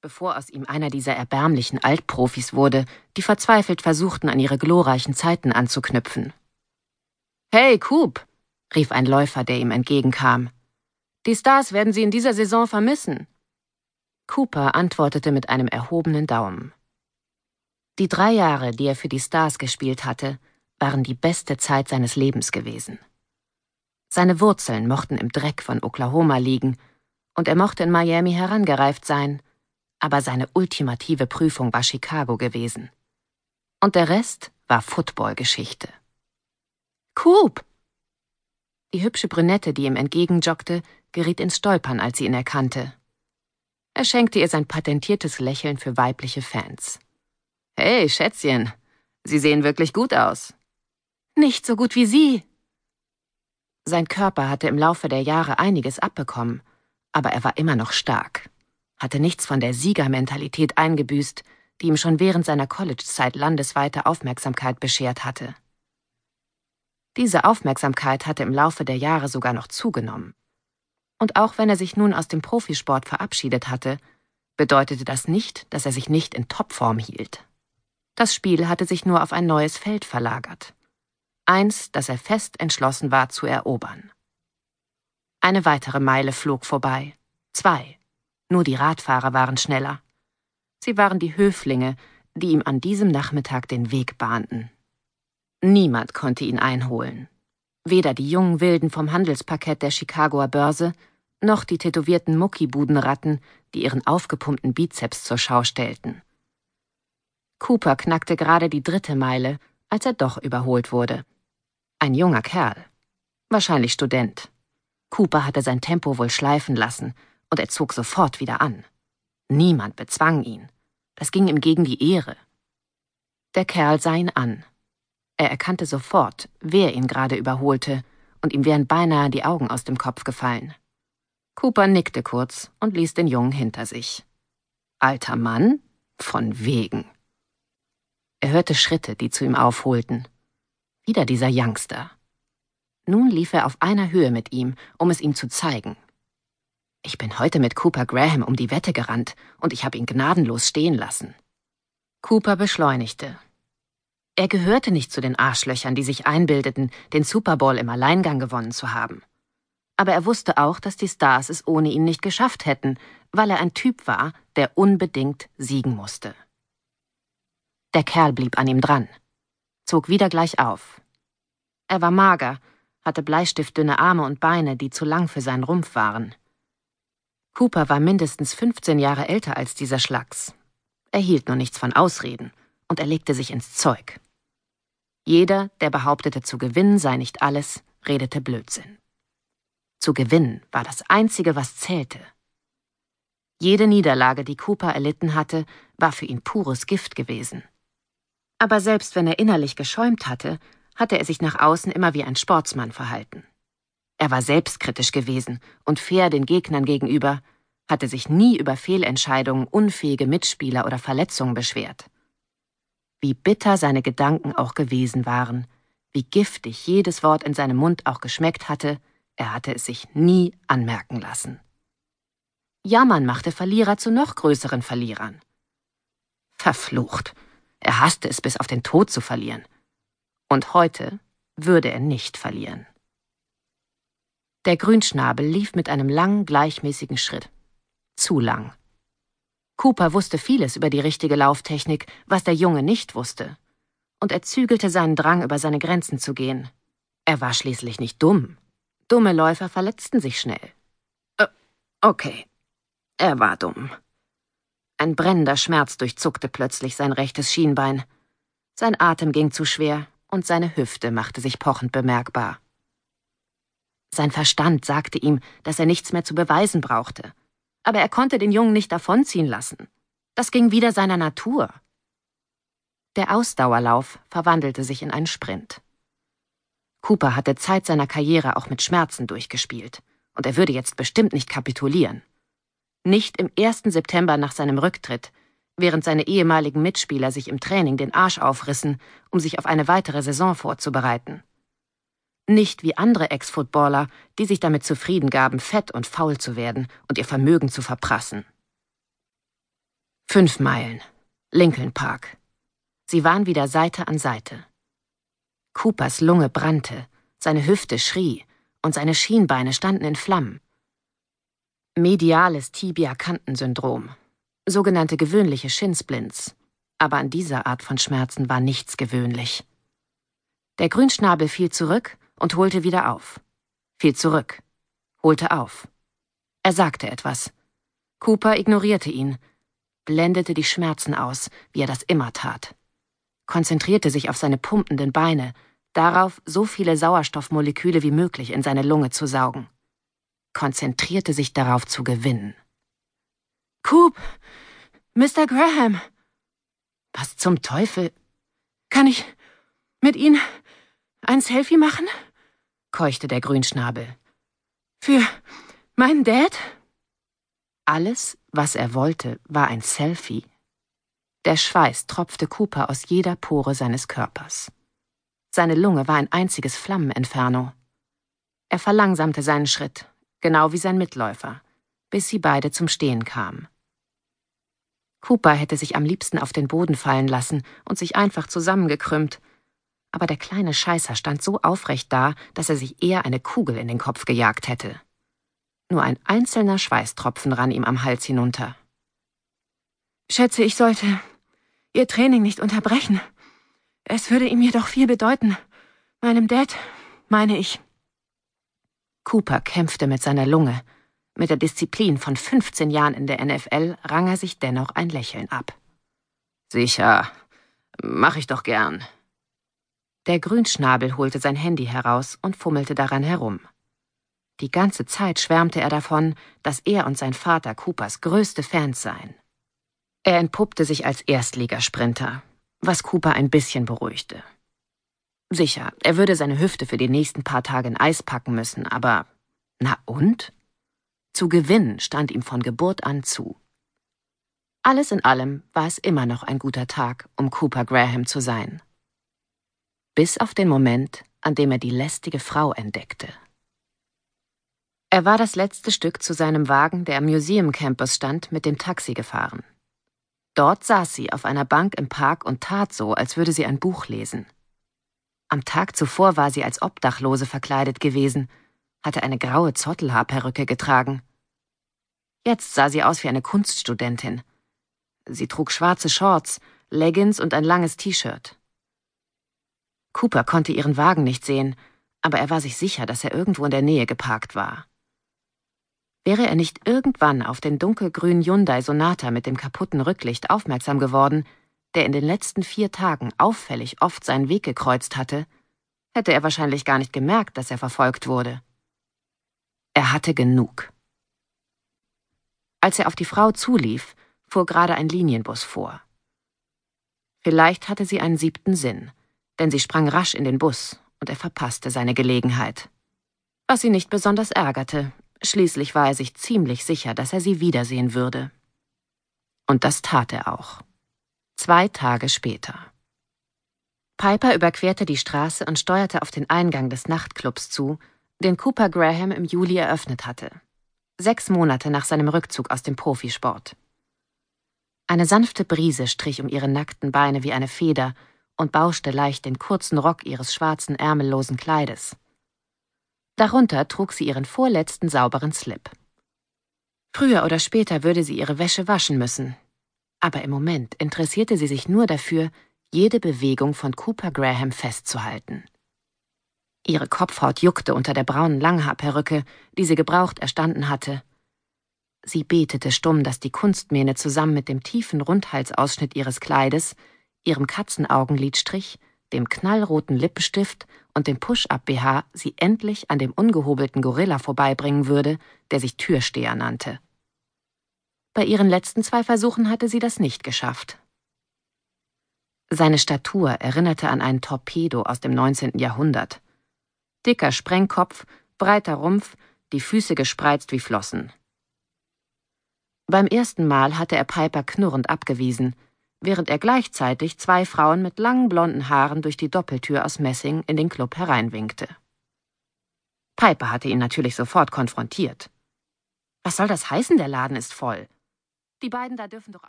bevor aus ihm einer dieser erbärmlichen Altprofis wurde, die verzweifelt versuchten, an ihre glorreichen Zeiten anzuknüpfen. Hey, Coop, rief ein Läufer, der ihm entgegenkam. Die Stars werden Sie in dieser Saison vermissen. Cooper antwortete mit einem erhobenen Daumen. Die drei Jahre, die er für die Stars gespielt hatte, waren die beste Zeit seines Lebens gewesen. Seine Wurzeln mochten im Dreck von Oklahoma liegen, und er mochte in Miami herangereift sein, aber seine ultimative Prüfung war Chicago gewesen. Und der Rest war Footballgeschichte. Coop! Die hübsche Brünette, die ihm entgegenjoggte, geriet ins Stolpern, als sie ihn erkannte. Er schenkte ihr sein patentiertes Lächeln für weibliche Fans. Hey, Schätzchen, Sie sehen wirklich gut aus. Nicht so gut wie Sie. Sein Körper hatte im Laufe der Jahre einiges abbekommen, aber er war immer noch stark hatte nichts von der Siegermentalität eingebüßt, die ihm schon während seiner Collegezeit landesweite Aufmerksamkeit beschert hatte. Diese Aufmerksamkeit hatte im Laufe der Jahre sogar noch zugenommen. Und auch wenn er sich nun aus dem Profisport verabschiedet hatte, bedeutete das nicht, dass er sich nicht in Topform hielt. Das Spiel hatte sich nur auf ein neues Feld verlagert. Eins, das er fest entschlossen war zu erobern. Eine weitere Meile flog vorbei. Zwei. Nur die Radfahrer waren schneller. Sie waren die Höflinge, die ihm an diesem Nachmittag den Weg bahnten. Niemand konnte ihn einholen. Weder die jungen Wilden vom Handelsparkett der Chicagoer Börse, noch die tätowierten Muckibudenratten, die ihren aufgepumpten Bizeps zur Schau stellten. Cooper knackte gerade die dritte Meile, als er doch überholt wurde. Ein junger Kerl. Wahrscheinlich Student. Cooper hatte sein Tempo wohl schleifen lassen und er zog sofort wieder an. Niemand bezwang ihn. Das ging ihm gegen die Ehre. Der Kerl sah ihn an. Er erkannte sofort, wer ihn gerade überholte, und ihm wären beinahe die Augen aus dem Kopf gefallen. Cooper nickte kurz und ließ den Jungen hinter sich. Alter Mann? Von wegen. Er hörte Schritte, die zu ihm aufholten. Wieder dieser Youngster. Nun lief er auf einer Höhe mit ihm, um es ihm zu zeigen. Ich bin heute mit Cooper Graham um die Wette gerannt und ich habe ihn gnadenlos stehen lassen. Cooper beschleunigte. Er gehörte nicht zu den Arschlöchern, die sich einbildeten, den Super Bowl im Alleingang gewonnen zu haben. Aber er wusste auch, dass die Stars es ohne ihn nicht geschafft hätten, weil er ein Typ war, der unbedingt siegen musste. Der Kerl blieb an ihm dran, zog wieder gleich auf. Er war mager, hatte bleistiftdünne Arme und Beine, die zu lang für seinen Rumpf waren. Cooper war mindestens 15 Jahre älter als dieser Schlacks. Er hielt nur nichts von Ausreden und er legte sich ins Zeug. Jeder, der behauptete, zu gewinnen sei nicht alles, redete Blödsinn. Zu gewinnen war das Einzige, was zählte. Jede Niederlage, die Cooper erlitten hatte, war für ihn pures Gift gewesen. Aber selbst wenn er innerlich geschäumt hatte, hatte er sich nach außen immer wie ein Sportsmann verhalten. Er war selbstkritisch gewesen und fair den Gegnern gegenüber, hatte sich nie über Fehlentscheidungen, unfähige Mitspieler oder Verletzungen beschwert. Wie bitter seine Gedanken auch gewesen waren, wie giftig jedes Wort in seinem Mund auch geschmeckt hatte, er hatte es sich nie anmerken lassen. Jammern machte Verlierer zu noch größeren Verlierern. Verflucht. Er hasste es bis auf den Tod zu verlieren. Und heute würde er nicht verlieren. Der Grünschnabel lief mit einem langen, gleichmäßigen Schritt. Zu lang. Cooper wusste vieles über die richtige Lauftechnik, was der Junge nicht wusste. Und er zügelte seinen Drang, über seine Grenzen zu gehen. Er war schließlich nicht dumm. Dumme Läufer verletzten sich schnell. Okay. Er war dumm. Ein brennender Schmerz durchzuckte plötzlich sein rechtes Schienbein. Sein Atem ging zu schwer und seine Hüfte machte sich pochend bemerkbar. Sein Verstand sagte ihm, dass er nichts mehr zu beweisen brauchte. Aber er konnte den Jungen nicht davonziehen lassen. Das ging wider seiner Natur. Der Ausdauerlauf verwandelte sich in einen Sprint. Cooper hatte Zeit seiner Karriere auch mit Schmerzen durchgespielt, und er würde jetzt bestimmt nicht kapitulieren. Nicht im 1. September nach seinem Rücktritt, während seine ehemaligen Mitspieler sich im Training den Arsch aufrissen, um sich auf eine weitere Saison vorzubereiten. Nicht wie andere Ex-Footballer, die sich damit zufrieden gaben, fett und faul zu werden und ihr Vermögen zu verprassen. Fünf Meilen. Lincoln Park. Sie waren wieder Seite an Seite. Coopers Lunge brannte, seine Hüfte schrie und seine Schienbeine standen in Flammen. Mediales Tibia-Kantensyndrom, sogenannte gewöhnliche Shinsplints, aber an dieser Art von Schmerzen war nichts gewöhnlich. Der Grünschnabel fiel zurück und holte wieder auf. Fiel zurück, holte auf. Er sagte etwas. Cooper ignorierte ihn, blendete die Schmerzen aus, wie er das immer tat, konzentrierte sich auf seine pumpenden Beine, darauf, so viele Sauerstoffmoleküle wie möglich in seine Lunge zu saugen, konzentrierte sich darauf zu gewinnen. Coop, Mr. Graham. Was zum Teufel? Kann ich mit Ihnen ein Selfie machen? Keuchte der Grünschnabel. Für meinen Dad? Alles, was er wollte, war ein Selfie. Der Schweiß tropfte Cooper aus jeder Pore seines Körpers. Seine Lunge war ein einziges Flammeninferno. Er verlangsamte seinen Schritt, genau wie sein Mitläufer, bis sie beide zum Stehen kamen. Cooper hätte sich am liebsten auf den Boden fallen lassen und sich einfach zusammengekrümmt, aber der kleine Scheißer stand so aufrecht da, dass er sich eher eine Kugel in den Kopf gejagt hätte. Nur ein einzelner Schweißtropfen rann ihm am Hals hinunter. Schätze, ich sollte Ihr Training nicht unterbrechen. Es würde ihm jedoch viel bedeuten. Meinem Dad, meine ich. Cooper kämpfte mit seiner Lunge. Mit der Disziplin von 15 Jahren in der NFL rang er sich dennoch ein Lächeln ab. Sicher, mach ich doch gern. Der Grünschnabel holte sein Handy heraus und fummelte daran herum. Die ganze Zeit schwärmte er davon, dass er und sein Vater Coopers größte Fans seien. Er entpuppte sich als Erstligasprinter, was Cooper ein bisschen beruhigte. Sicher, er würde seine Hüfte für die nächsten paar Tage in Eis packen müssen, aber na und? Zu gewinnen stand ihm von Geburt an zu. Alles in allem war es immer noch ein guter Tag, um Cooper Graham zu sein. Bis auf den Moment, an dem er die lästige Frau entdeckte. Er war das letzte Stück zu seinem Wagen, der am Museum Campus stand, mit dem Taxi gefahren. Dort saß sie auf einer Bank im Park und tat so, als würde sie ein Buch lesen. Am Tag zuvor war sie als Obdachlose verkleidet gewesen, hatte eine graue Zottelhaarperücke getragen. Jetzt sah sie aus wie eine Kunststudentin. Sie trug schwarze Shorts, Leggings und ein langes T-Shirt. Cooper konnte ihren Wagen nicht sehen, aber er war sich sicher, dass er irgendwo in der Nähe geparkt war. Wäre er nicht irgendwann auf den dunkelgrünen Hyundai Sonata mit dem kaputten Rücklicht aufmerksam geworden, der in den letzten vier Tagen auffällig oft seinen Weg gekreuzt hatte, hätte er wahrscheinlich gar nicht gemerkt, dass er verfolgt wurde. Er hatte genug. Als er auf die Frau zulief, fuhr gerade ein Linienbus vor. Vielleicht hatte sie einen siebten Sinn, denn sie sprang rasch in den Bus und er verpasste seine Gelegenheit. Was sie nicht besonders ärgerte, Schließlich war er sich ziemlich sicher, dass er sie wiedersehen würde. Und das tat er auch. Zwei Tage später. Piper überquerte die Straße und steuerte auf den Eingang des Nachtclubs zu, den Cooper Graham im Juli eröffnet hatte. Sechs Monate nach seinem Rückzug aus dem Profisport. Eine sanfte Brise strich um ihre nackten Beine wie eine Feder und bauschte leicht den kurzen Rock ihres schwarzen ärmellosen Kleides. Darunter trug sie ihren vorletzten sauberen Slip. Früher oder später würde sie ihre Wäsche waschen müssen. Aber im Moment interessierte sie sich nur dafür, jede Bewegung von Cooper Graham festzuhalten. Ihre Kopfhaut juckte unter der braunen Langhaarperücke, die sie gebraucht erstanden hatte. Sie betete stumm, dass die Kunstmähne zusammen mit dem tiefen Rundhalsausschnitt ihres Kleides, ihrem Katzenaugenlidstrich dem knallroten Lippenstift und dem Push-Up-BH sie endlich an dem ungehobelten Gorilla vorbeibringen würde, der sich Türsteher nannte. Bei ihren letzten zwei Versuchen hatte sie das nicht geschafft. Seine Statur erinnerte an einen Torpedo aus dem 19. Jahrhundert. Dicker Sprengkopf, breiter Rumpf, die Füße gespreizt wie Flossen. Beim ersten Mal hatte er Piper knurrend abgewiesen – während er gleichzeitig zwei Frauen mit langen blonden Haaren durch die Doppeltür aus Messing in den Club hereinwinkte. Piper hatte ihn natürlich sofort konfrontiert. Was soll das heißen, der Laden ist voll? Die beiden da dürfen doch auch.